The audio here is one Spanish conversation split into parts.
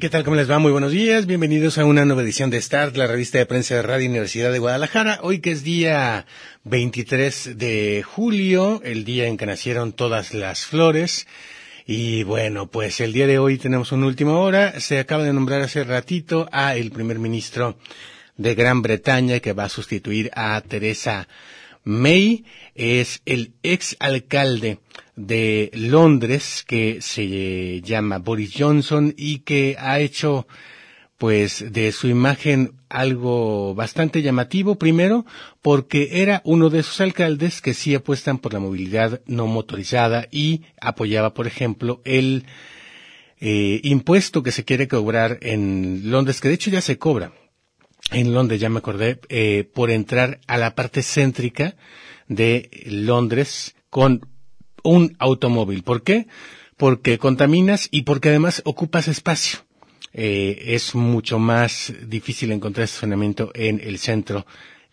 ¿Qué tal? ¿Cómo les va? Muy buenos días. Bienvenidos a una nueva edición de Start, la revista de prensa de Radio Universidad de Guadalajara. Hoy que es día 23 de julio, el día en que nacieron todas las flores. Y bueno, pues el día de hoy tenemos una última hora. Se acaba de nombrar hace ratito a el primer ministro de Gran Bretaña que va a sustituir a Teresa May. Es el ex alcalde de Londres que se llama Boris Johnson y que ha hecho pues de su imagen algo bastante llamativo, primero porque era uno de esos alcaldes que sí apuestan por la movilidad no motorizada y apoyaba, por ejemplo, el eh, impuesto que se quiere cobrar en Londres, que de hecho ya se cobra en Londres, ya me acordé, eh, por entrar a la parte céntrica de Londres con un automóvil. ¿Por qué? Porque contaminas y porque además ocupas espacio. Eh, es mucho más difícil encontrar estacionamiento en el centro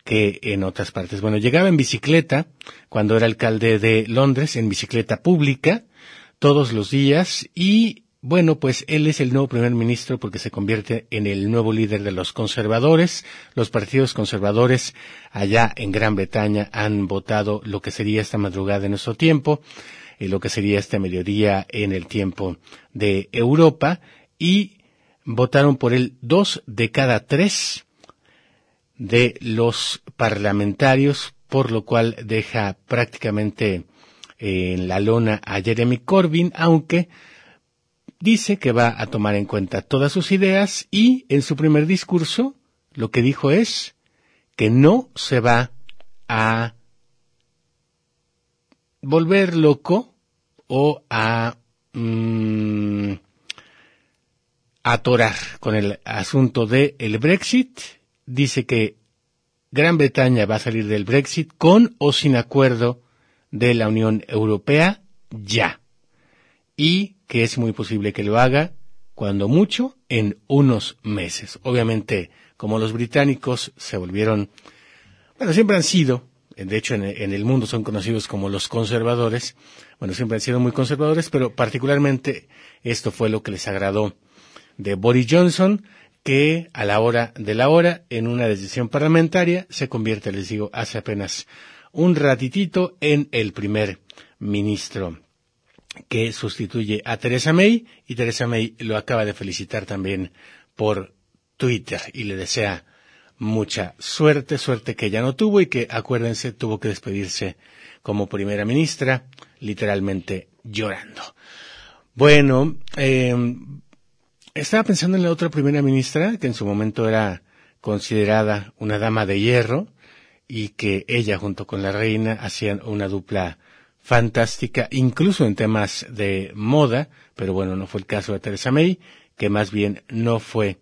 que en otras partes. Bueno, llegaba en bicicleta cuando era alcalde de Londres, en bicicleta pública, todos los días y bueno, pues él es el nuevo primer ministro porque se convierte en el nuevo líder de los conservadores. Los partidos conservadores allá en Gran Bretaña han votado lo que sería esta madrugada en nuestro tiempo, y lo que sería este mediodía en el tiempo de Europa, y votaron por él dos de cada tres de los parlamentarios, por lo cual deja prácticamente en la lona a Jeremy Corbyn, aunque dice que va a tomar en cuenta todas sus ideas y en su primer discurso lo que dijo es que no se va a volver loco o a mm, atorar con el asunto del el Brexit. Dice que Gran Bretaña va a salir del Brexit con o sin acuerdo de la Unión Europea ya. Y que es muy posible que lo haga, cuando mucho, en unos meses. Obviamente, como los británicos se volvieron, bueno, siempre han sido, de hecho en, el mundo son conocidos como los conservadores, bueno, siempre han sido muy conservadores, pero particularmente esto fue lo que les agradó de Boris Johnson, que a la hora de la hora, en una decisión parlamentaria, se convierte, les digo, hace apenas un ratitito en el primer ministro que sustituye a Teresa May y Teresa May lo acaba de felicitar también por Twitter y le desea mucha suerte, suerte que ella no tuvo y que, acuérdense, tuvo que despedirse como primera ministra, literalmente llorando. Bueno, eh, estaba pensando en la otra primera ministra, que en su momento era considerada una dama de hierro, y que ella junto con la reina hacían una dupla fantástica, incluso en temas de moda, pero bueno, no fue el caso de Teresa May, que más bien no fue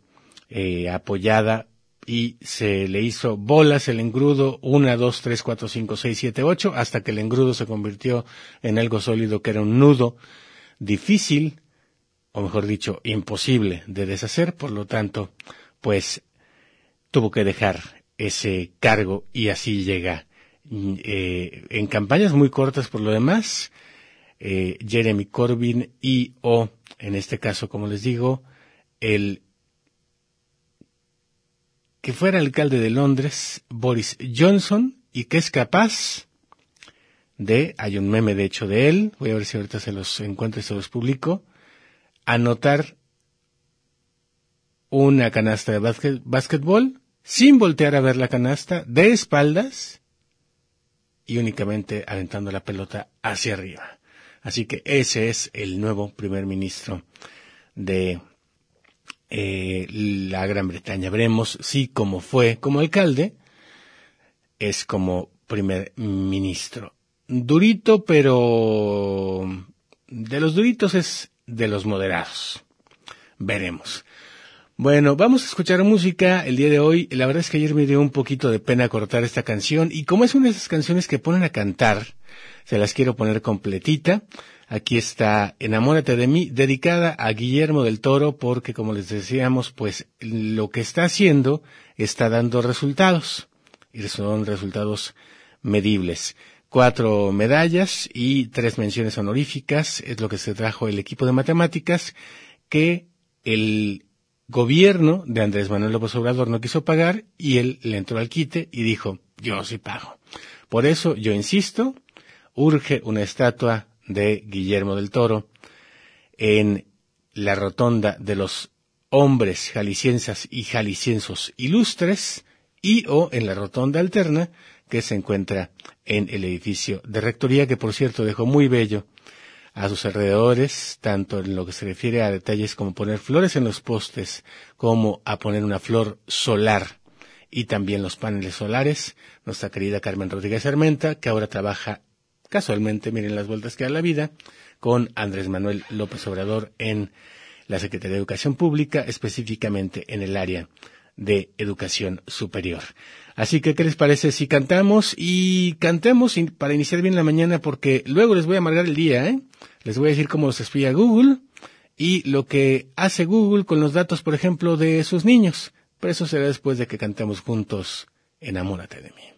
eh, apoyada y se le hizo bolas el engrudo, una, dos, tres, cuatro, cinco, seis, siete, ocho, hasta que el engrudo se convirtió en algo sólido que era un nudo difícil, o mejor dicho, imposible de deshacer, por lo tanto, pues tuvo que dejar ese cargo y así llega eh, en campañas muy cortas por lo demás, eh, Jeremy Corbyn y o, en este caso, como les digo, el que fuera alcalde de Londres, Boris Johnson, y que es capaz de, hay un meme de hecho de él, voy a ver si ahorita se los encuentro y se los publico, anotar una canasta de básquet, básquetbol sin voltear a ver la canasta, de espaldas, y únicamente aventando la pelota hacia arriba. Así que ese es el nuevo primer ministro de eh, la Gran Bretaña. Veremos si como fue como alcalde, es como primer ministro. Durito, pero de los duritos es de los moderados. Veremos. Bueno, vamos a escuchar música el día de hoy. La verdad es que ayer me dio un poquito de pena cortar esta canción y como es una de esas canciones que ponen a cantar, se las quiero poner completita. Aquí está Enamórate de mí, dedicada a Guillermo del Toro porque como les decíamos, pues lo que está haciendo está dando resultados y son resultados medibles. Cuatro medallas y tres menciones honoríficas es lo que se trajo el equipo de matemáticas que el gobierno de Andrés Manuel López Obrador no quiso pagar y él le entró al quite y dijo, yo sí pago. Por eso yo insisto, urge una estatua de Guillermo del Toro en la rotonda de los hombres jaliscienses y jalisciensos ilustres y o en la rotonda alterna que se encuentra en el edificio de rectoría que por cierto dejó muy bello a sus alrededores, tanto en lo que se refiere a detalles como poner flores en los postes, como a poner una flor solar y también los paneles solares. Nuestra querida Carmen Rodríguez Armenta, que ahora trabaja casualmente, miren las vueltas que da la vida, con Andrés Manuel López Obrador en la Secretaría de Educación Pública, específicamente en el área de educación superior. Así que, ¿qué les parece si cantamos? Y cantemos para iniciar bien la mañana porque luego les voy a amargar el día, ¿eh? Les voy a decir cómo se espía Google y lo que hace Google con los datos, por ejemplo, de sus niños. Pero eso será después de que cantemos juntos Enamórate de mí.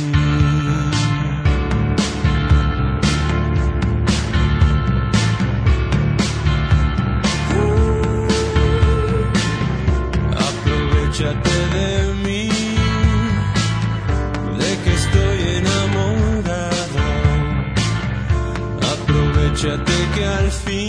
amar.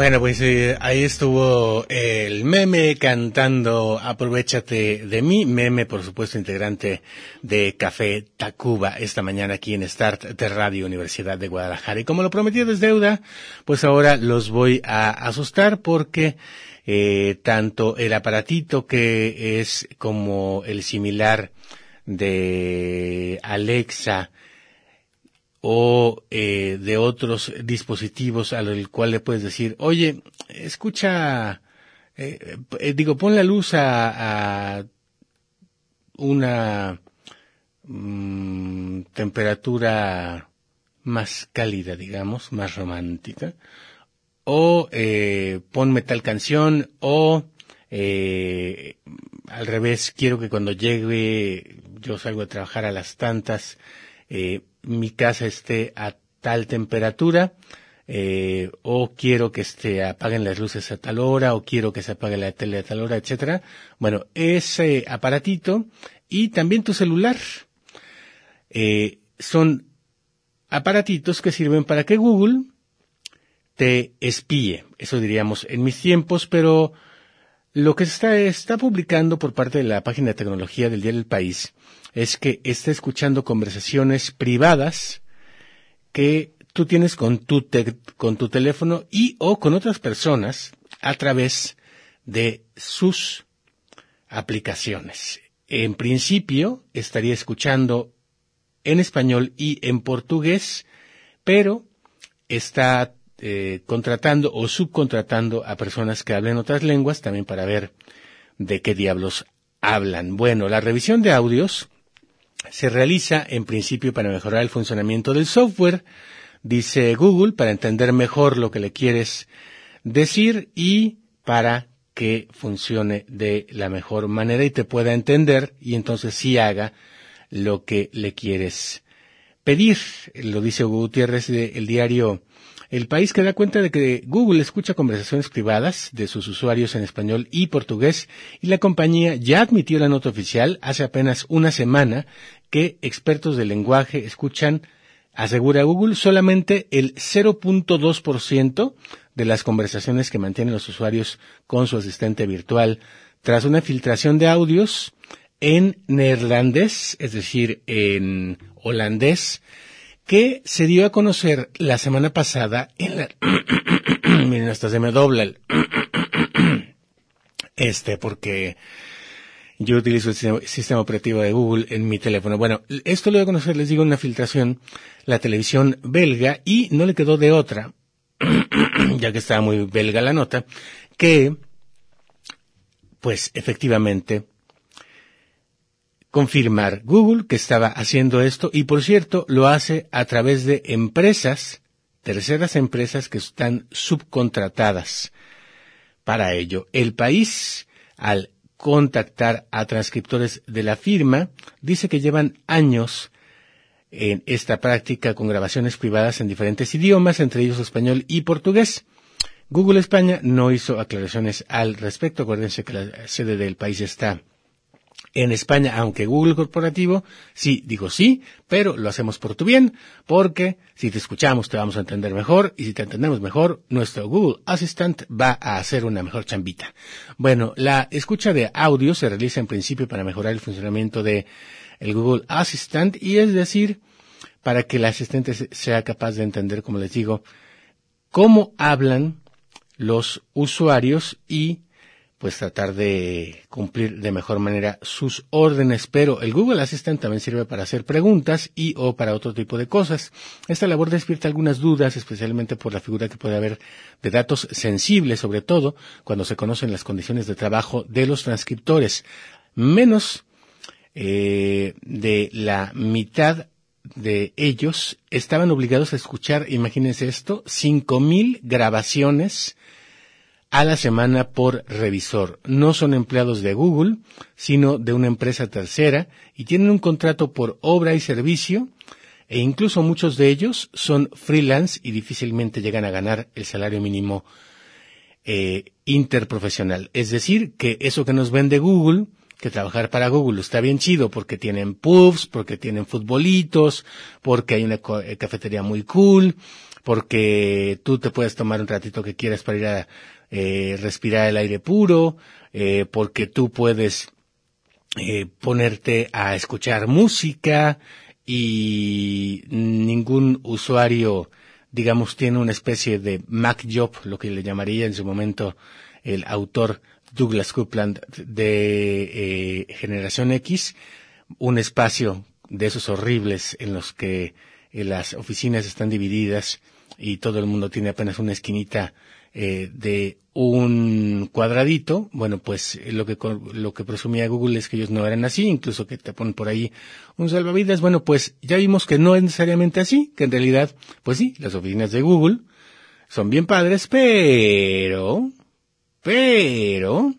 Bueno, pues eh, ahí estuvo el meme cantando Aprovechate de mí, meme por supuesto integrante de Café Tacuba esta mañana aquí en Start de Radio Universidad de Guadalajara. Y como lo prometí es deuda, pues ahora los voy a asustar porque eh, tanto el aparatito que es como el similar de Alexa, o eh, de otros dispositivos al cual le puedes decir, oye, escucha, eh, eh, digo, pon la luz a, a una mm, temperatura más cálida, digamos, más romántica, o eh, ponme tal canción, o eh, al revés, quiero que cuando llegue, yo salgo a trabajar a las tantas, eh, mi casa esté a tal temperatura, eh, o quiero que se apaguen las luces a tal hora, o quiero que se apague la tele a tal hora, etcétera. Bueno, ese aparatito y también tu celular eh, son aparatitos que sirven para que Google te espíe. Eso diríamos en mis tiempos, pero lo que se está, está publicando por parte de la página de tecnología del Diario del País es que está escuchando conversaciones privadas que tú tienes con tu, con tu teléfono y o con otras personas a través de sus aplicaciones. En principio estaría escuchando en español y en portugués, pero está eh, contratando o subcontratando a personas que hablen otras lenguas también para ver de qué diablos hablan. Bueno, la revisión de audios se realiza en principio para mejorar el funcionamiento del software, dice Google, para entender mejor lo que le quieres decir y para que funcione de la mejor manera y te pueda entender y entonces sí haga lo que le quieres pedir. Lo dice Gutiérrez del diario El País que da cuenta de que Google escucha conversaciones privadas de sus usuarios en español y portugués y la compañía ya admitió la nota oficial hace apenas una semana que expertos del lenguaje escuchan, asegura Google, solamente el 0.2% de las conversaciones que mantienen los usuarios con su asistente virtual. Tras una filtración de audios en neerlandés, es decir, en holandés, que se dio a conocer la semana pasada en la... Miren, hasta se me dobla el... este, porque yo utilizo el sistema, operativo de Google en mi teléfono. Bueno, esto lo voy a conocer, les digo, una filtración, la televisión belga, y no le quedó de otra, ya que estaba muy belga la nota, que, pues, efectivamente, confirmar Google que estaba haciendo esto, y por cierto, lo hace a través de empresas, terceras empresas que están subcontratadas para ello. El país, al contactar a transcriptores de la firma, dice que llevan años en esta práctica con grabaciones privadas en diferentes idiomas, entre ellos español y portugués. Google España no hizo aclaraciones al respecto. Acuérdense que la sede del país está en España, aunque Google Corporativo, sí, digo sí, pero lo hacemos por tu bien, porque si te escuchamos te vamos a entender mejor, y si te entendemos mejor, nuestro Google Assistant va a hacer una mejor chambita. Bueno, la escucha de audio se realiza en principio para mejorar el funcionamiento de el Google Assistant, y es decir, para que el asistente sea capaz de entender, como les digo, cómo hablan los usuarios y pues tratar de cumplir de mejor manera sus órdenes, pero el Google Assistant también sirve para hacer preguntas y o para otro tipo de cosas. Esta labor despierta algunas dudas, especialmente por la figura que puede haber de datos sensibles, sobre todo cuando se conocen las condiciones de trabajo de los transcriptores. Menos eh, de la mitad de ellos estaban obligados a escuchar, imagínense esto, cinco mil grabaciones a la semana por revisor. No son empleados de Google, sino de una empresa tercera y tienen un contrato por obra y servicio e incluso muchos de ellos son freelance y difícilmente llegan a ganar el salario mínimo eh, interprofesional. Es decir, que eso que nos vende Google, que trabajar para Google está bien chido porque tienen pubs, porque tienen futbolitos, porque hay una cafetería muy cool, porque tú te puedes tomar un ratito que quieras para ir a eh, respirar el aire puro, eh, porque tú puedes eh, ponerte a escuchar música y ningún usuario, digamos, tiene una especie de Mac Job, lo que le llamaría en su momento el autor Douglas Coupland de Generación X, un espacio de esos horribles en los que las oficinas están divididas y todo el mundo tiene apenas una esquinita eh, de un cuadradito, bueno, pues eh, lo que, lo que presumía Google es que ellos no eran así, incluso que te ponen por ahí un salvavidas. Bueno, pues ya vimos que no es necesariamente así, que en realidad, pues sí, las oficinas de Google son bien padres, pero, pero,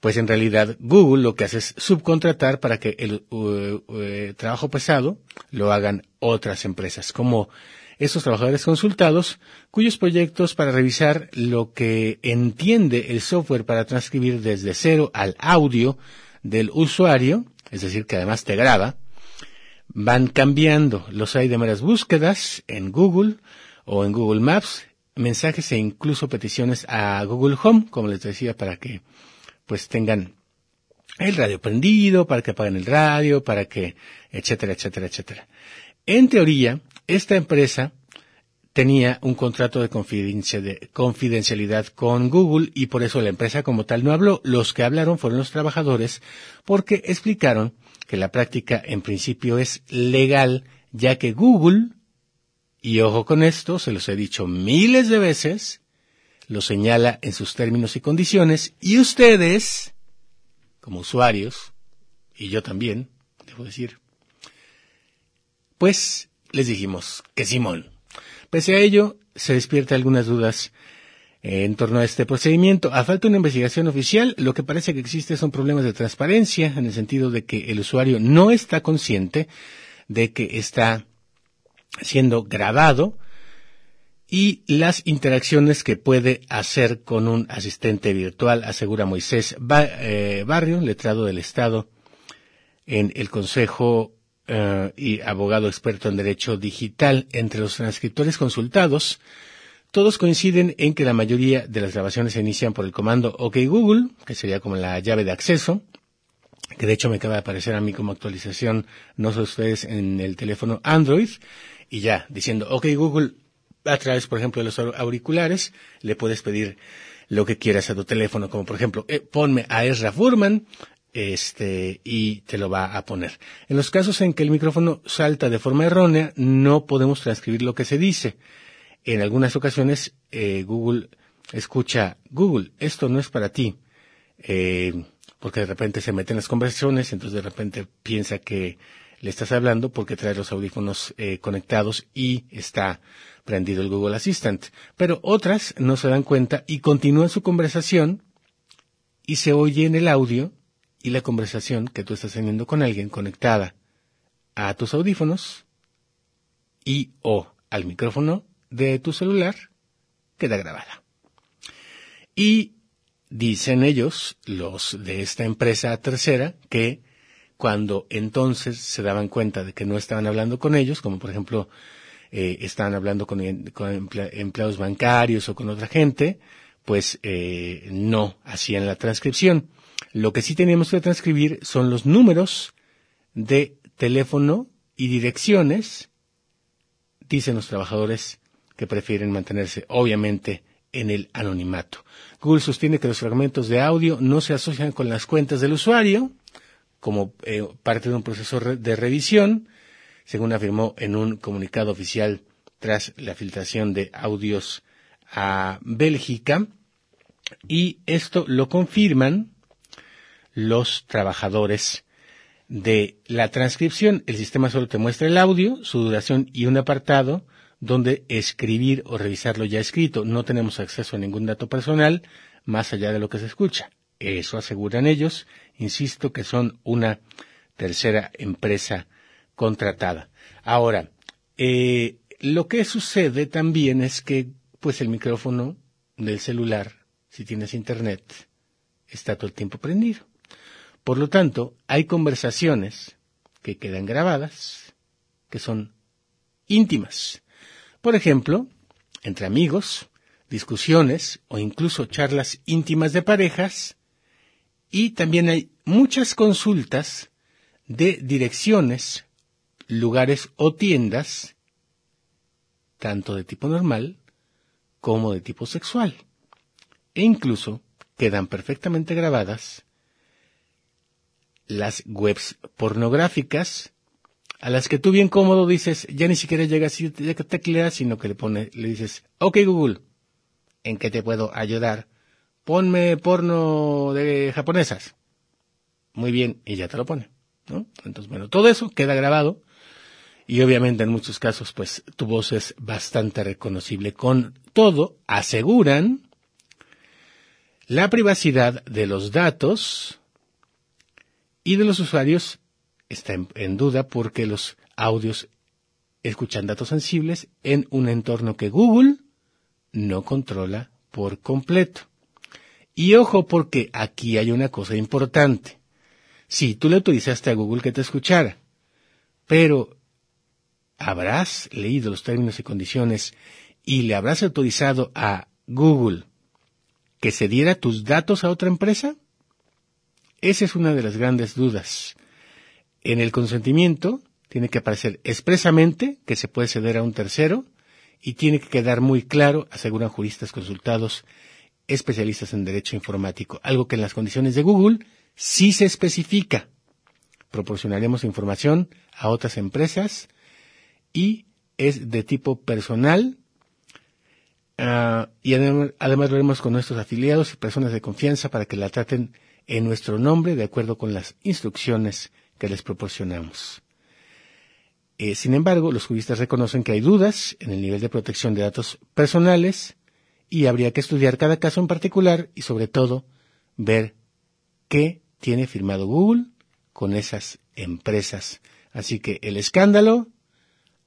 pues en realidad Google lo que hace es subcontratar para que el uh, trabajo pesado lo hagan otras empresas, como esos trabajadores consultados, cuyos proyectos para revisar lo que entiende el software para transcribir desde cero al audio del usuario, es decir, que además te graba, van cambiando. Los hay de meras búsquedas en Google o en Google Maps, mensajes e incluso peticiones a Google Home, como les decía, para que pues tengan el radio prendido, para que apaguen el radio, para que, etcétera, etcétera, etcétera. En teoría, esta empresa tenía un contrato de confidencialidad con Google y por eso la empresa como tal no habló. Los que hablaron fueron los trabajadores porque explicaron que la práctica en principio es legal ya que Google, y ojo con esto, se los he dicho miles de veces, lo señala en sus términos y condiciones y ustedes, como usuarios, y yo también, debo decir, pues les dijimos que Simón. Pese a ello, se despierta algunas dudas eh, en torno a este procedimiento. A falta de una investigación oficial, lo que parece que existe son problemas de transparencia, en el sentido de que el usuario no está consciente de que está siendo grabado y las interacciones que puede hacer con un asistente virtual, asegura Moisés eh, Barrio, letrado del Estado en el Consejo eh, y abogado experto en derecho digital. Entre los transcriptores consultados, todos coinciden en que la mayoría de las grabaciones se inician por el comando OK Google, que sería como la llave de acceso, que de hecho me acaba de aparecer a mí como actualización, no sé ustedes, en el teléfono Android, y ya, diciendo OK Google, a través, por ejemplo, de los auriculares, le puedes pedir lo que quieras a tu teléfono, como por ejemplo, eh, ponme a Ezra Furman, este, y te lo va a poner. En los casos en que el micrófono salta de forma errónea, no podemos transcribir lo que se dice. En algunas ocasiones, eh, Google escucha, Google, esto no es para ti, eh, porque de repente se mete en las conversaciones, entonces de repente piensa que le estás hablando porque trae los audífonos eh, conectados y está prendido el Google Assistant. Pero otras no se dan cuenta y continúan su conversación y se oye en el audio y la conversación que tú estás teniendo con alguien conectada a tus audífonos y o al micrófono de tu celular queda grabada. Y dicen ellos, los de esta empresa tercera, que cuando entonces se daban cuenta de que no estaban hablando con ellos, como por ejemplo eh, estaban hablando con, empleados bancarios o con otra gente, pues eh, no hacían la transcripción. Lo que sí tenemos que transcribir son los números de teléfono y direcciones, dicen los trabajadores que prefieren mantenerse obviamente en el anonimato. Google sostiene que los fragmentos de audio no se asocian con las cuentas del usuario como eh, parte de un proceso de revisión, según afirmó en un comunicado oficial tras la filtración de audios a Bélgica. Y esto lo confirman los trabajadores de la transcripción. El sistema solo te muestra el audio, su duración y un apartado donde escribir o revisar lo ya escrito. No tenemos acceso a ningún dato personal más allá de lo que se escucha. Eso aseguran ellos. Insisto que son una tercera empresa contratada. Ahora, eh, lo que sucede también es que, pues el micrófono del celular, si tienes internet, está todo el tiempo prendido. Por lo tanto, hay conversaciones que quedan grabadas, que son íntimas, Por ejemplo, entre amigos, discusiones o incluso charlas íntimas de parejas, y también hay muchas consultas de direcciones, lugares o tiendas, tanto de tipo normal como de tipo sexual. E incluso quedan perfectamente grabadas las webs pornográficas a las que tú bien cómodo dices, ya ni siquiera llegas y te tecleas, sino que le pone, le dices, ok Google, ¿en qué te puedo ayudar? Ponme porno de japonesas. Muy bien, y ya te lo pone, ¿no? Entonces, bueno, todo eso queda grabado y obviamente en muchos casos, pues tu voz es bastante reconocible. Con todo, aseguran la privacidad de los datos y de los usuarios está en, duda porque los audios escuchan datos sensibles en un entorno que Google no controla por completo. Y ojo porque aquí hay una cosa importante. Si tú le autorizaste a Google que te escuchara, pero habrás leído los términos y condiciones y le habrás autorizado a Google que se diera tus datos a otra empresa? Esa es una de las grandes dudas. En el consentimiento tiene que aparecer expresamente que se puede ceder a un tercero y tiene que quedar muy claro, aseguran juristas consultados, especialistas en derecho informático, algo que en las condiciones de Google sí se especifica. Proporcionaremos información a otras empresas y es de tipo personal ah, y además lo haremos con nuestros afiliados y personas de confianza para que la traten en nuestro nombre de acuerdo con las instrucciones que les proporcionamos. Eh, sin embargo, los juristas reconocen que hay dudas en el nivel de protección de datos personales y habría que estudiar cada caso en particular y sobre todo ver qué tiene firmado Google con esas empresas. Así que el escándalo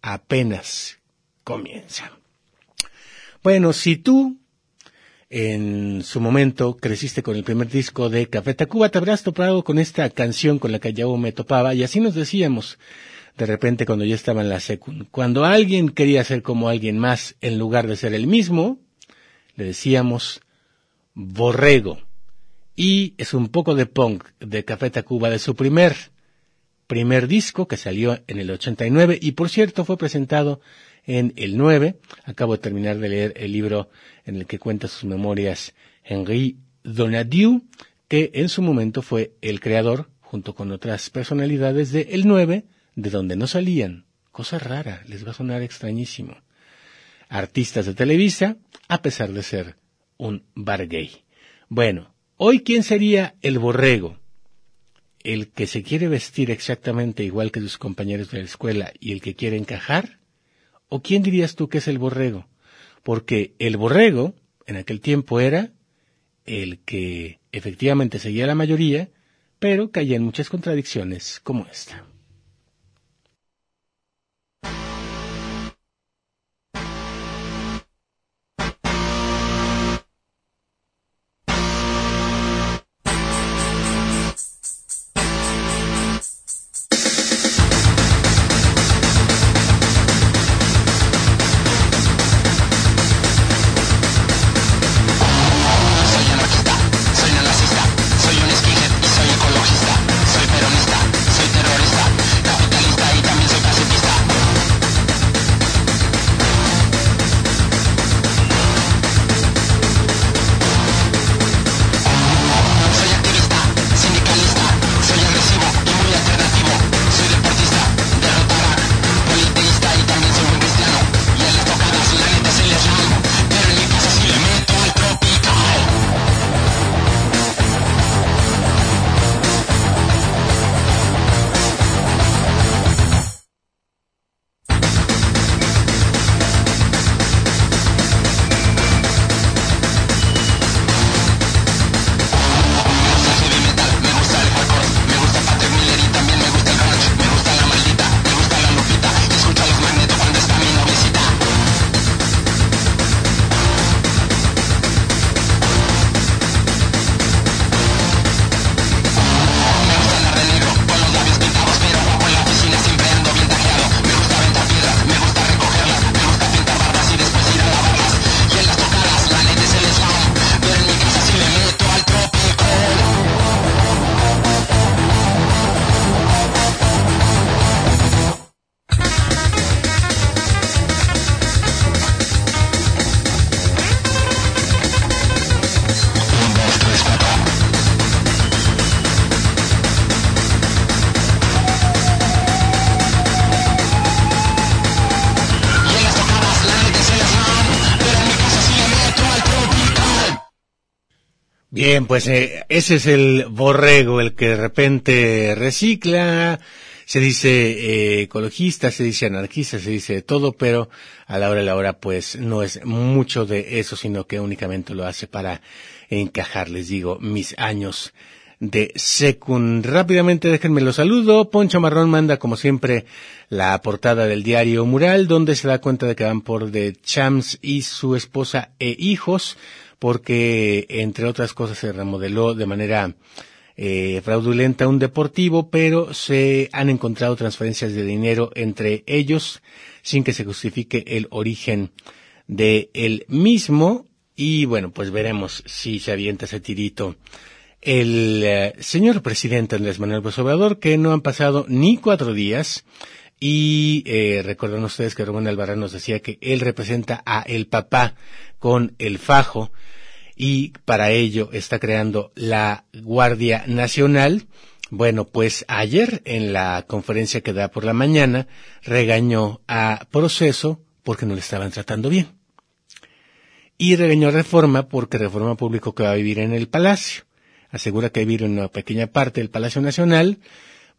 apenas comienza. Bueno, si tú en su momento creciste con el primer disco de Café Tacuba, te habrás topado con esta canción con la que yo me topaba y así nos decíamos de repente cuando yo estaba en la secund. Cuando alguien quería ser como alguien más en lugar de ser el mismo, le decíamos borrego. Y es un poco de punk de Café Tacuba de su primer, primer disco que salió en el 89 y por cierto fue presentado en el 9. Acabo de terminar de leer el libro en el que cuenta sus memorias Henri Donadieu, que en su momento fue el creador, junto con otras personalidades, de El 9, de donde no salían. Cosa rara, les va a sonar extrañísimo. Artistas de Televisa, a pesar de ser un bar gay. Bueno, hoy quién sería el borrego? ¿El que se quiere vestir exactamente igual que sus compañeros de la escuela y el que quiere encajar? ¿O quién dirías tú que es el borrego? Porque el borrego, en aquel tiempo, era el que efectivamente seguía la mayoría, pero caía en muchas contradicciones como esta. Bien, pues eh, ese es el borrego, el que de repente recicla, se dice eh, ecologista, se dice anarquista, se dice todo, pero a la hora de la hora pues no es mucho de eso, sino que únicamente lo hace para encajar, les digo, mis años de secund. Rápidamente déjenme lo saludo. Poncho Marrón manda como siempre la portada del diario Mural, donde se da cuenta de que van por de Chams y su esposa e hijos, porque entre otras cosas se remodeló de manera eh, fraudulenta un deportivo, pero se han encontrado transferencias de dinero entre ellos sin que se justifique el origen de el mismo. Y bueno, pues veremos si se avienta ese tirito el eh, señor presidente Andrés Manuel López que no han pasado ni cuatro días, y eh, recuerdan ustedes que Rubén Albarrán nos decía que él representa a el papá con el fajo, y para ello está creando la Guardia Nacional. Bueno, pues ayer en la conferencia que da por la mañana regañó a Proceso porque no le estaban tratando bien. Y regañó a Reforma porque Reforma Público que va a vivir en el Palacio asegura que vivir en una pequeña parte del Palacio Nacional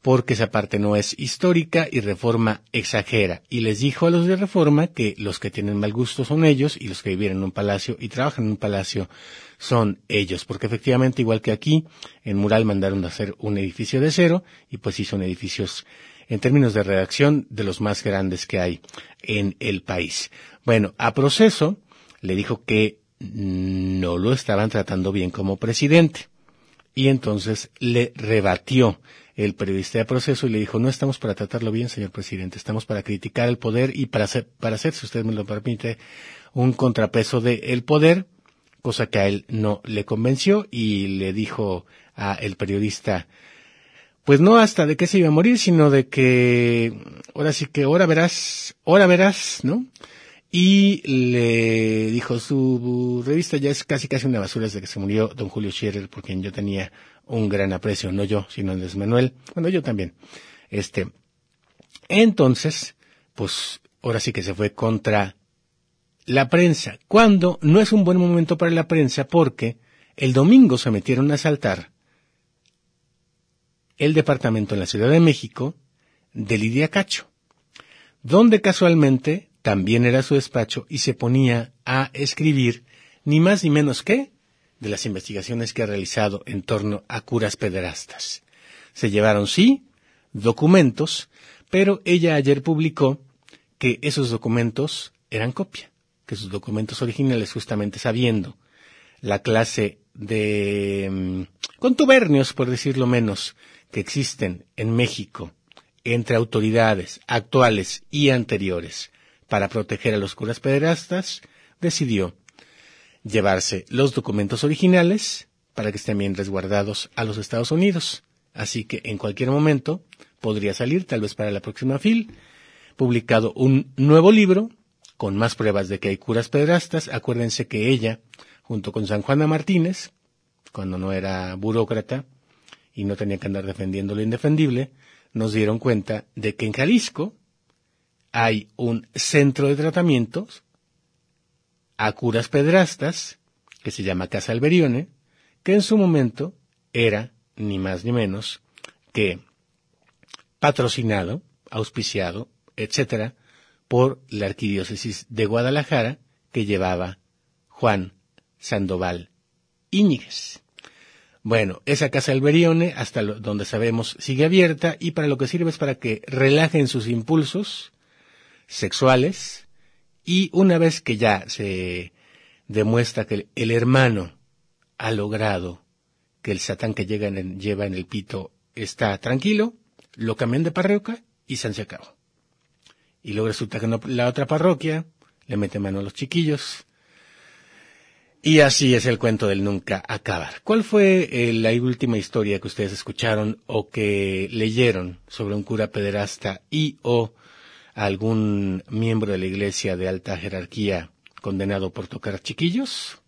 porque esa parte no es histórica y Reforma exagera. Y les dijo a los de Reforma que los que tienen mal gusto son ellos y los que viven en un palacio y trabajan en un palacio son ellos. Porque efectivamente, igual que aquí, en Mural mandaron a hacer un edificio de cero y pues sí son edificios en términos de redacción de los más grandes que hay en el país. Bueno, a proceso le dijo que no lo estaban tratando bien como presidente y entonces le rebatió el periodista de proceso y le dijo, no estamos para tratarlo bien, señor presidente, estamos para criticar el poder y para hacer, para hacer, si usted me lo permite, un contrapeso del el poder, cosa que a él no le convenció y le dijo a el periodista, pues no hasta de que se iba a morir, sino de que ahora sí que ahora verás, ahora verás, ¿no? y le dijo su revista ya es casi casi una basura desde que se murió don Julio Scherer, por quien yo tenía un gran aprecio, no yo, sino Andrés Manuel, bueno yo también. Este, entonces, pues ahora sí que se fue contra la prensa, cuando no es un buen momento para la prensa porque el domingo se metieron a asaltar el departamento en la Ciudad de México de Lidia Cacho, donde casualmente también era su despacho y se ponía a escribir ni más ni menos que de las investigaciones que ha realizado en torno a curas pederastas. Se llevaron, sí, documentos, pero ella ayer publicó que esos documentos eran copia, que sus documentos originales, justamente sabiendo la clase de mm, contubernios, por decirlo menos, que existen en México entre autoridades actuales y anteriores para proteger a los curas pederastas, decidió llevarse los documentos originales para que estén bien resguardados a los Estados Unidos. Así que en cualquier momento podría salir, tal vez para la próxima FIL, publicado un nuevo libro con más pruebas de que hay curas pederastas. Acuérdense que ella, junto con San Juana Martínez, cuando no era burócrata y no tenía que andar defendiendo lo indefendible, nos dieron cuenta de que en Jalisco hay un centro de tratamientos a curas pedrastas, que se llama Casa Alberione, que en su momento era ni más ni menos que patrocinado, auspiciado, etcétera, por la arquidiócesis de Guadalajara que llevaba Juan Sandoval Íñiguez. Bueno, esa casa Alberione, hasta donde sabemos, sigue abierta y para lo que sirve es para que relajen sus impulsos, sexuales y una vez que ya se demuestra que el hermano ha logrado que el satán que lleva en el pito está tranquilo, lo cambian de parroquia y se acabó. Y luego resulta que la otra parroquia le mete mano a los chiquillos. Y así es el cuento del nunca acabar. ¿Cuál fue eh, la última historia que ustedes escucharon o que leyeron sobre un cura pederasta y o algún miembro de la iglesia de alta jerarquía condenado por tocar chiquillos?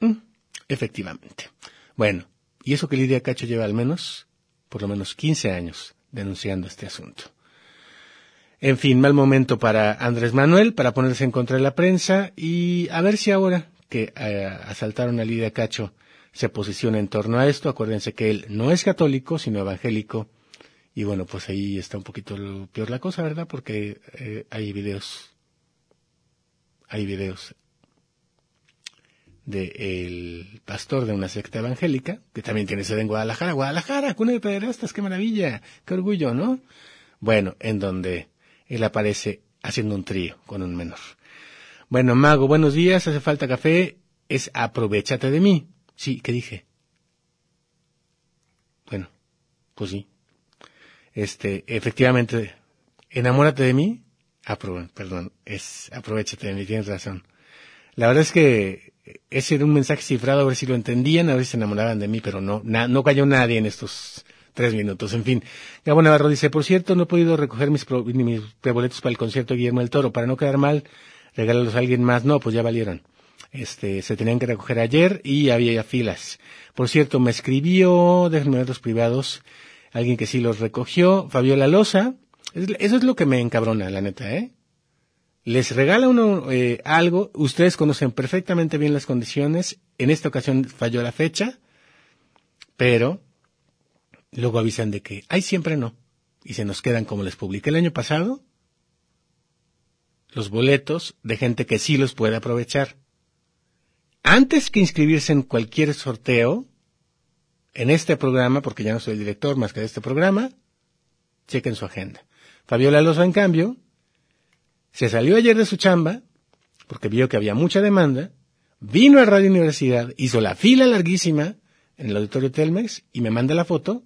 Mm, efectivamente. Bueno, y eso que Lidia Cacho lleva al menos, por lo menos 15 años denunciando este asunto. En fin, mal momento para Andrés Manuel para ponerse en contra de la prensa y a ver si ahora que eh, asaltaron a Lidia Cacho se posiciona en torno a esto. Acuérdense que él no es católico, sino evangélico. Y bueno, pues ahí está un poquito peor la cosa, ¿verdad? Porque eh, hay videos, hay videos del el pastor de una secta evangélica, que también tiene sede en Guadalajara. Guadalajara, cuna de pederastas, qué maravilla, qué orgullo, ¿no? Bueno, en donde él aparece haciendo un trío con un menor. Bueno, Mago, buenos días, hace falta café, es aprovechate de mí. Sí, ¿qué dije? Bueno, pues sí. Este, efectivamente, enamórate de mí. Ah, perdón, es aprovechate de mí, tienes razón. La verdad es que ese era un mensaje cifrado, a ver si lo entendían, a ver si se enamoraban de mí, pero no, no cayó nadie en estos tres minutos. En fin, Gabo Navarro dice, por cierto, no he podido recoger mis, mis boletos para el concierto de Guillermo del Toro. Para no quedar mal, regálalos a alguien más. No, pues ya valieron. Este, se tenían que recoger ayer y había filas. Por cierto, me escribió, déjenme ver los privados, alguien que sí los recogió, Fabiola Loza. Eso es lo que me encabrona, la neta, ¿eh? Les regala uno eh, algo, ustedes conocen perfectamente bien las condiciones, en esta ocasión falló la fecha, pero luego avisan de que hay siempre no, y se nos quedan como les publiqué el año pasado, los boletos de gente que sí los puede aprovechar. Antes que inscribirse en cualquier sorteo, en este programa, porque ya no soy el director más que de este programa, chequen su agenda. Fabiola Loza, en cambio, se salió ayer de su chamba, porque vio que había mucha demanda, vino a Radio Universidad, hizo la fila larguísima en el auditorio Telmex y me manda la foto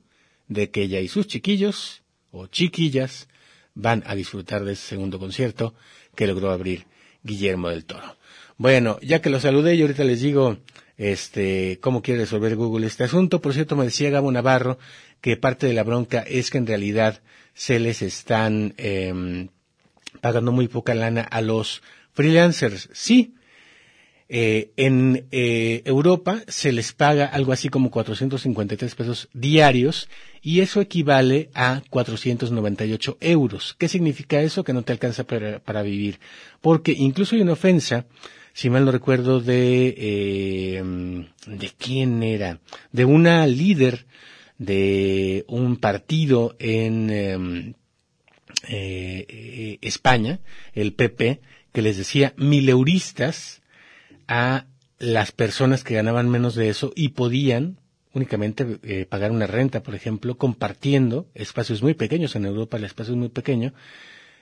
de que ella y sus chiquillos o chiquillas van a disfrutar de ese segundo concierto que logró abrir Guillermo del Toro. Bueno, ya que lo saludé y ahorita les digo este cómo quiere resolver Google este asunto. Por cierto, me decía Gabo Navarro que parte de la bronca es que en realidad se les están eh, pagando muy poca lana a los freelancers. Sí, eh, en eh, Europa se les paga algo así como 453 pesos diarios y eso equivale a 498 euros. ¿Qué significa eso? Que no te alcanza para, para vivir. Porque incluso hay una ofensa, si mal no recuerdo, de, eh, ¿de quién era? De una líder de un partido en, em, eh, eh, España, el PP, que les decía mileuristas a las personas que ganaban menos de eso y podían únicamente eh, pagar una renta, por ejemplo, compartiendo espacios muy pequeños. En Europa el espacio es muy pequeño,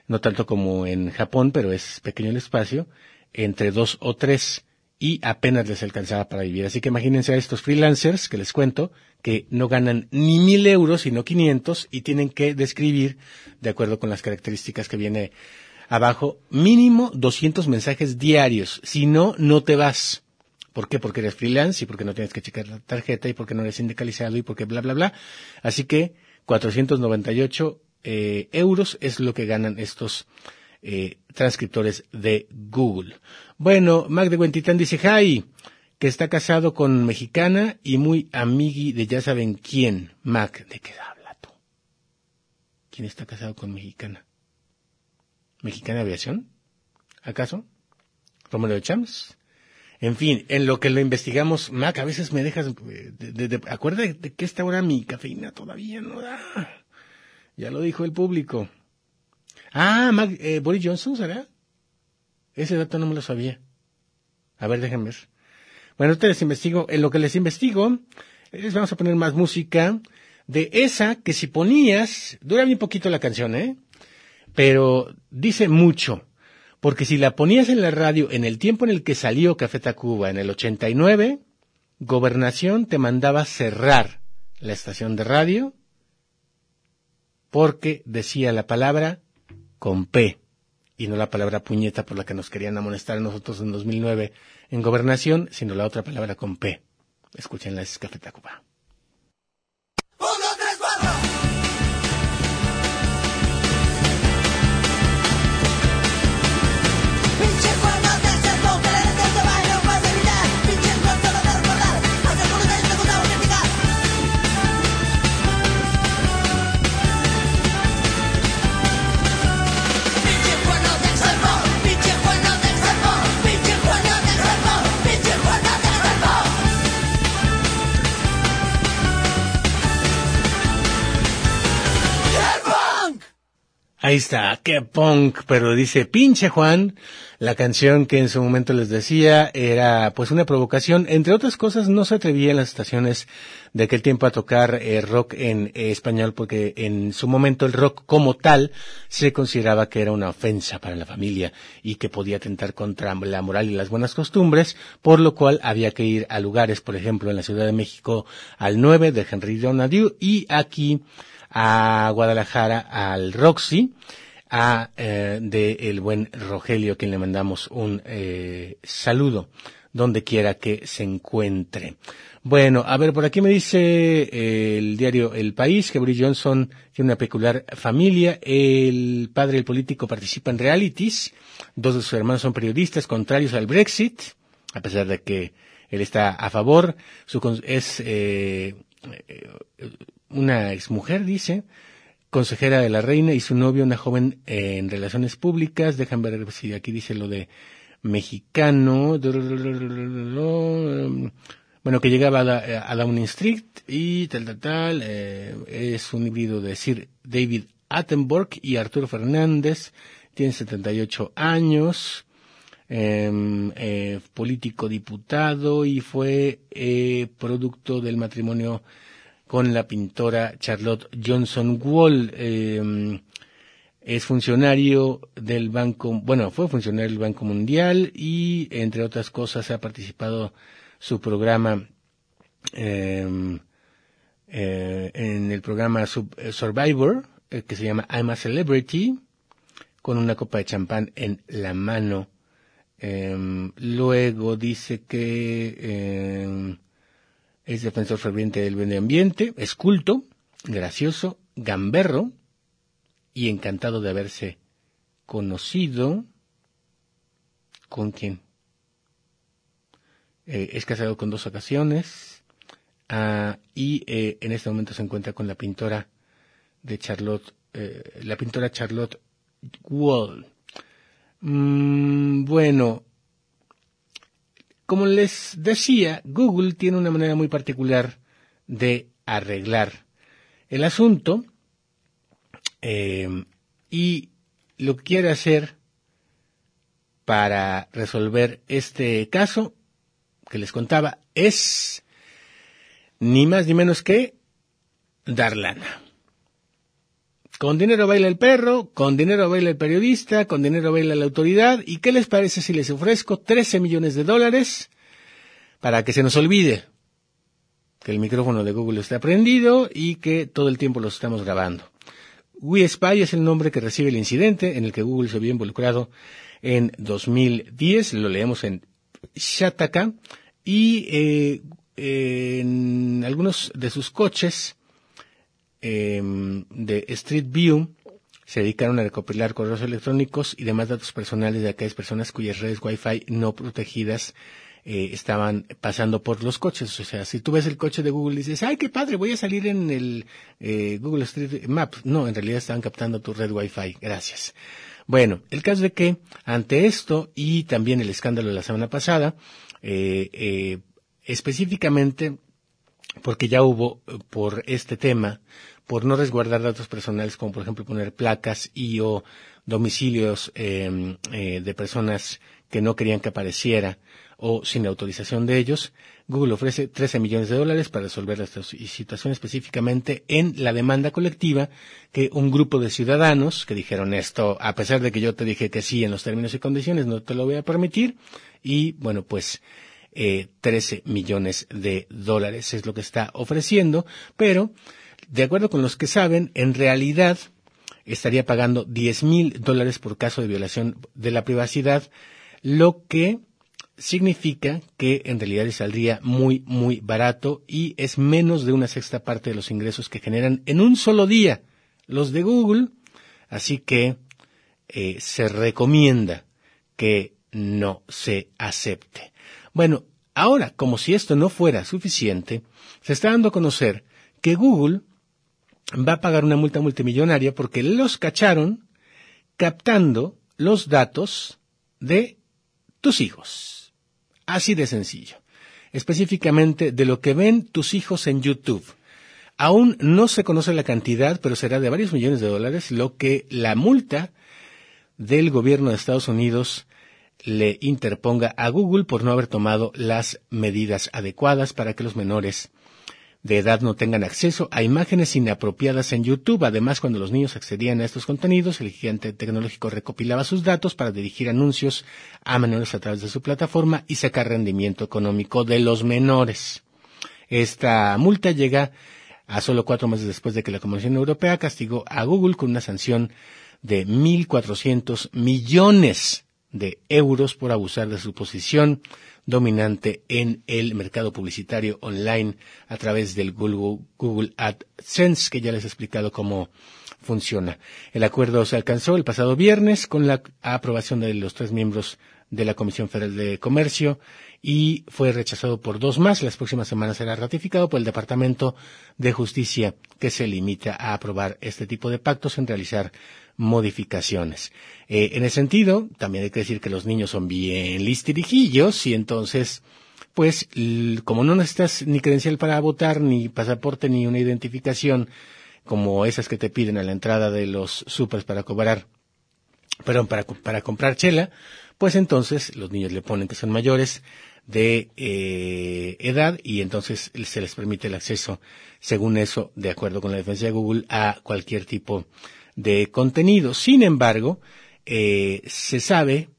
no tanto como en Japón, pero es pequeño el espacio, entre dos o tres y apenas les alcanzaba para vivir. Así que imagínense a estos freelancers que les cuento, que no ganan ni mil euros, sino quinientos, y tienen que describir, de acuerdo con las características que viene abajo, mínimo 200 mensajes diarios. Si no, no te vas. ¿Por qué? Porque eres freelance y porque no tienes que checar la tarjeta y porque no eres sindicalizado y porque bla, bla, bla. Así que 498 eh, euros es lo que ganan estos eh, transcriptores de Google. Bueno, Mac de Huentitán dice, Jai, que está casado con mexicana y muy amigui de ya saben quién. Mac, ¿de qué habla tú? ¿Quién está casado con mexicana? ¿Mexicana Aviación? ¿Acaso? ¿Romero de Chams? En fin, en lo que lo investigamos, Mac, a veces me dejas, eh, de, de, acuérdate de que esta hora mi cafeína todavía no da. Ya lo dijo el público. Ah, Mac, eh, Boris Johnson, ¿será? Ese dato no me lo sabía. A ver, déjenme ver. Bueno, ustedes investigo, en lo que les investigo, les vamos a poner más música de esa que si ponías, dura bien poquito la canción, ¿eh? Pero dice mucho, porque si la ponías en la radio en el tiempo en el que salió Café Tacuba, en el 89, Gobernación te mandaba cerrar la estación de radio porque decía la palabra con P y no la palabra puñeta por la que nos querían amonestar a nosotros en 2009 en gobernación, sino la otra palabra con P. Escuchen la Café Tacuba. Ahí está, qué punk, pero dice pinche Juan, la canción que en su momento les decía era pues una provocación, entre otras cosas no se atrevía en las estaciones de aquel tiempo a tocar eh, rock en eh, español porque en su momento el rock como tal se consideraba que era una ofensa para la familia y que podía atentar contra la moral y las buenas costumbres, por lo cual había que ir a lugares, por ejemplo en la Ciudad de México al 9 de Henry Donadieu y aquí a Guadalajara al Roxy, a eh, de el buen Rogelio, quien le mandamos un eh, saludo donde quiera que se encuentre. Bueno, a ver, por aquí me dice eh, el diario El País que Boris Johnson tiene una peculiar familia. El padre del político participa en realities. Dos de sus hermanos son periodistas contrarios al Brexit, a pesar de que él está a favor. Su, es eh, una exmujer, dice, consejera de la reina y su novio, una joven en relaciones públicas. Dejan ver si aquí dice lo de mexicano. Bueno, que llegaba a, la, a Downing Street y tal, tal, tal. Eh, es un híbrido de Sir David Attenborough y Arturo Fernández. Tiene 78 años. Em, eh, político diputado y fue eh, producto del matrimonio con la pintora Charlotte Johnson Wall. Eh, es funcionario del Banco, bueno, fue funcionario del Banco Mundial y, entre otras cosas, ha participado su programa em, eh, en el programa eh, Survivor, eh, que se llama I'm a Celebrity, con una copa de champán en la mano. Em, luego dice que es defensor ferviente del medio ambiente, es culto, gracioso, gamberro y encantado de haberse conocido. ¿Con quién? Eh, es casado con dos ocasiones ah, y eh, en este momento se encuentra con la pintora de Charlotte, eh, la pintora Charlotte Wall. Mm, bueno, como les decía, Google tiene una manera muy particular de arreglar el asunto eh, y lo que quiere hacer para resolver este caso que les contaba es ni más ni menos que dar lana. Con dinero baila el perro, con dinero baila el periodista, con dinero baila la autoridad. ¿Y qué les parece si les ofrezco 13 millones de dólares para que se nos olvide que el micrófono de Google está prendido y que todo el tiempo los estamos grabando? WeSpy es el nombre que recibe el incidente en el que Google se vio involucrado en 2010. Lo leemos en Shataka. Y eh, en algunos de sus coches Em, de Street View se dedicaron a recopilar correos electrónicos y demás datos personales de aquellas personas cuyas redes Wi-Fi no protegidas eh, estaban pasando por los coches. O sea, si tú ves el coche de Google y dices, ay, qué padre, voy a salir en el eh, Google Street Maps. No, en realidad estaban captando tu red Wi-Fi. Gracias. Bueno, el caso de que ante esto y también el escándalo de la semana pasada, eh, específicamente porque ya hubo por este tema, por no resguardar datos personales, como por ejemplo poner placas y o domicilios em, eh, de personas que no querían que apareciera o sin autorización de ellos, Google ofrece 13 millones de dólares para resolver esta situación específicamente en la demanda colectiva que un grupo de ciudadanos que dijeron esto, a pesar de que yo te dije que sí en los términos y condiciones, no te lo voy a permitir, y bueno, pues eh, 13 millones de dólares es lo que está ofreciendo, pero de acuerdo con los que saben, en realidad estaría pagando 10 mil dólares por caso de violación de la privacidad, lo que significa que en realidad le saldría muy, muy barato y es menos de una sexta parte de los ingresos que generan en un solo día los de Google, así que eh, se recomienda que no se acepte. Bueno, ahora, como si esto no fuera suficiente, se está dando a conocer que Google va a pagar una multa multimillonaria porque los cacharon captando los datos de tus hijos. Así de sencillo. Específicamente de lo que ven tus hijos en YouTube. Aún no se conoce la cantidad, pero será de varios millones de dólares lo que la multa del gobierno de Estados Unidos le interponga a Google por no haber tomado las medidas adecuadas para que los menores de edad no tengan acceso a imágenes inapropiadas en YouTube. Además, cuando los niños accedían a estos contenidos, el gigante tecnológico recopilaba sus datos para dirigir anuncios a menores a través de su plataforma y sacar rendimiento económico de los menores. Esta multa llega a solo cuatro meses después de que la Comisión Europea castigó a Google con una sanción de 1.400 millones de euros por abusar de su posición dominante en el mercado publicitario online a través del Google, Google AdSense, que ya les he explicado cómo funciona. El acuerdo se alcanzó el pasado viernes con la aprobación de los tres miembros de la Comisión Federal de Comercio y fue rechazado por dos más. Las próximas semanas será ratificado por el Departamento de Justicia, que se limita a aprobar este tipo de pactos sin realizar modificaciones. Eh, en ese sentido, también hay que decir que los niños son bien listirijillos y entonces, pues, como no necesitas ni credencial para votar, ni pasaporte, ni una identificación, como esas que te piden a la entrada de los supers para cobrar, perdón, para, para comprar chela, pues entonces los niños le ponen que son mayores de eh, edad y entonces se les permite el acceso, según eso, de acuerdo con la defensa de Google, a cualquier tipo de contenido. Sin embargo, eh, se sabe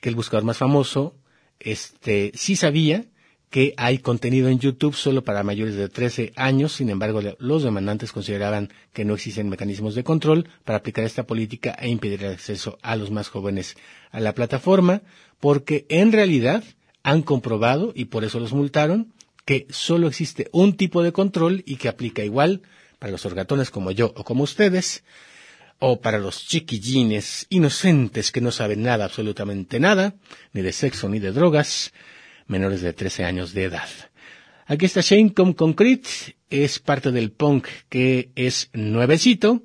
que el buscador más famoso, este, sí sabía que hay contenido en YouTube solo para mayores de 13 años. Sin embargo, los demandantes consideraban que no existen mecanismos de control para aplicar esta política e impedir el acceso a los más jóvenes a la plataforma, porque en realidad han comprobado, y por eso los multaron, que solo existe un tipo de control y que aplica igual para los orgatones como yo o como ustedes, o para los chiquillines inocentes que no saben nada, absolutamente nada, ni de sexo ni de drogas, menores de 13 años de edad. Aquí está Shane con Concrete, es parte del punk que es nuevecito.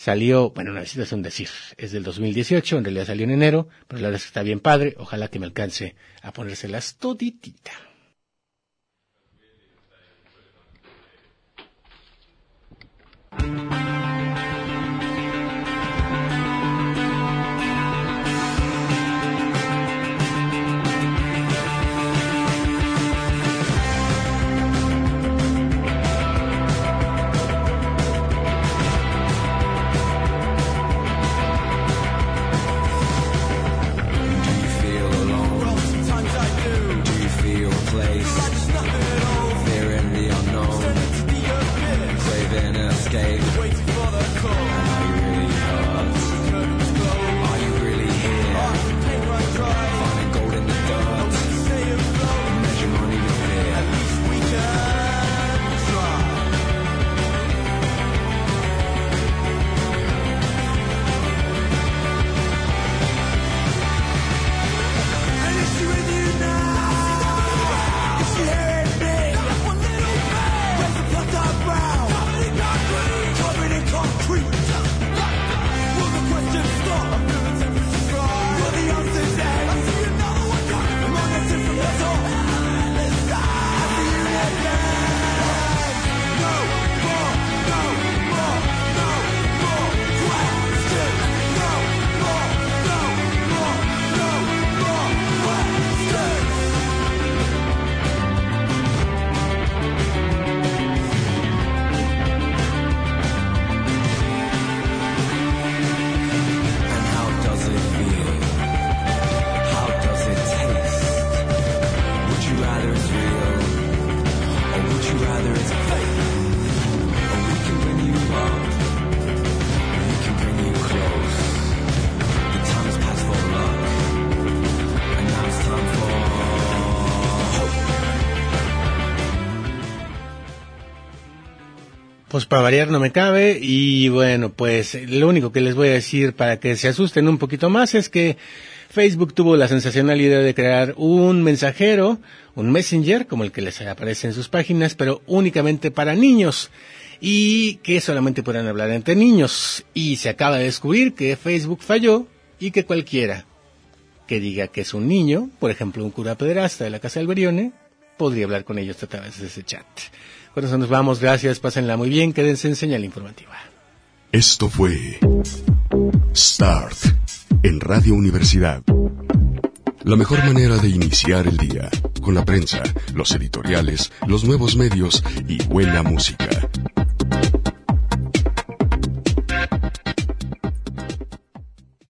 Salió, bueno, nuevecito es un decir, es del 2018, en realidad salió en enero, pero la verdad es que está bien padre, ojalá que me alcance a ponérselas toditita. Pues para variar no me cabe y bueno, pues lo único que les voy a decir para que se asusten un poquito más es que Facebook tuvo la sensacional idea de crear un mensajero, un messenger, como el que les aparece en sus páginas, pero únicamente para niños y que solamente puedan hablar entre niños. Y se acaba de descubrir que Facebook falló y que cualquiera que diga que es un niño, por ejemplo un cura pederasta de la casa del podría hablar con ellos a través de ese chat. Con eso nos vamos, gracias, pásenla muy bien, quédense en señal informativa. Esto fue Start en Radio Universidad. La mejor manera de iniciar el día, con la prensa, los editoriales, los nuevos medios y buena música.